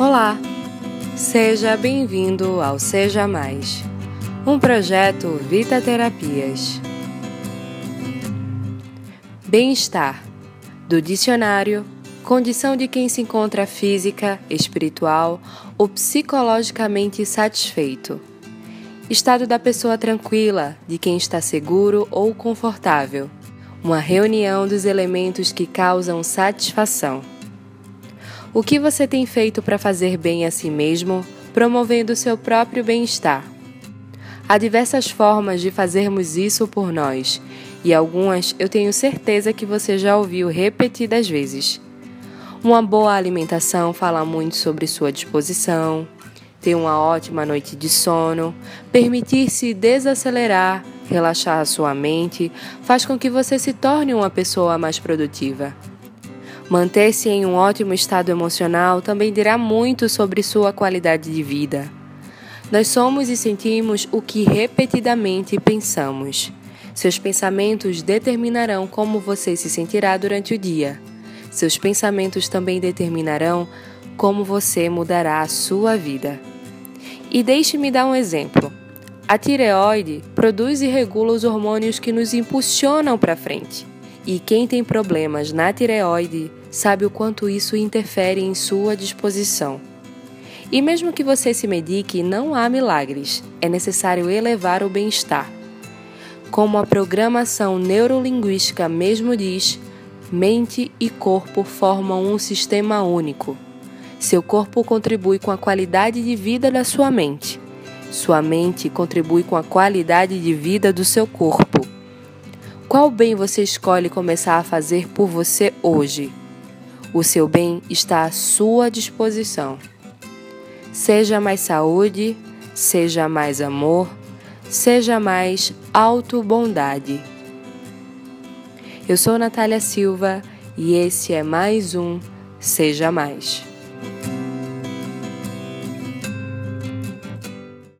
Olá, seja bem-vindo ao Seja Mais, um projeto Vita Terapias. Bem-estar, do dicionário, condição de quem se encontra física, espiritual ou psicologicamente satisfeito. Estado da pessoa tranquila, de quem está seguro ou confortável. Uma reunião dos elementos que causam satisfação. O que você tem feito para fazer bem a si mesmo, promovendo seu próprio bem-estar? Há diversas formas de fazermos isso por nós, e algumas eu tenho certeza que você já ouviu repetidas vezes. Uma boa alimentação fala muito sobre sua disposição, ter uma ótima noite de sono, permitir-se desacelerar, relaxar a sua mente, faz com que você se torne uma pessoa mais produtiva. Manter-se em um ótimo estado emocional também dirá muito sobre sua qualidade de vida. Nós somos e sentimos o que repetidamente pensamos. Seus pensamentos determinarão como você se sentirá durante o dia. Seus pensamentos também determinarão como você mudará a sua vida. E deixe-me dar um exemplo. A tireoide produz e regula os hormônios que nos impulsionam para frente. E quem tem problemas na tireoide sabe o quanto isso interfere em sua disposição. E mesmo que você se medique, não há milagres. É necessário elevar o bem-estar. Como a programação neurolinguística mesmo diz, mente e corpo formam um sistema único. Seu corpo contribui com a qualidade de vida da sua mente. Sua mente contribui com a qualidade de vida do seu corpo. Qual bem você escolhe começar a fazer por você hoje? O seu bem está à sua disposição. Seja mais saúde, seja mais amor, seja mais auto-bondade. Eu sou Natália Silva e esse é mais um Seja Mais.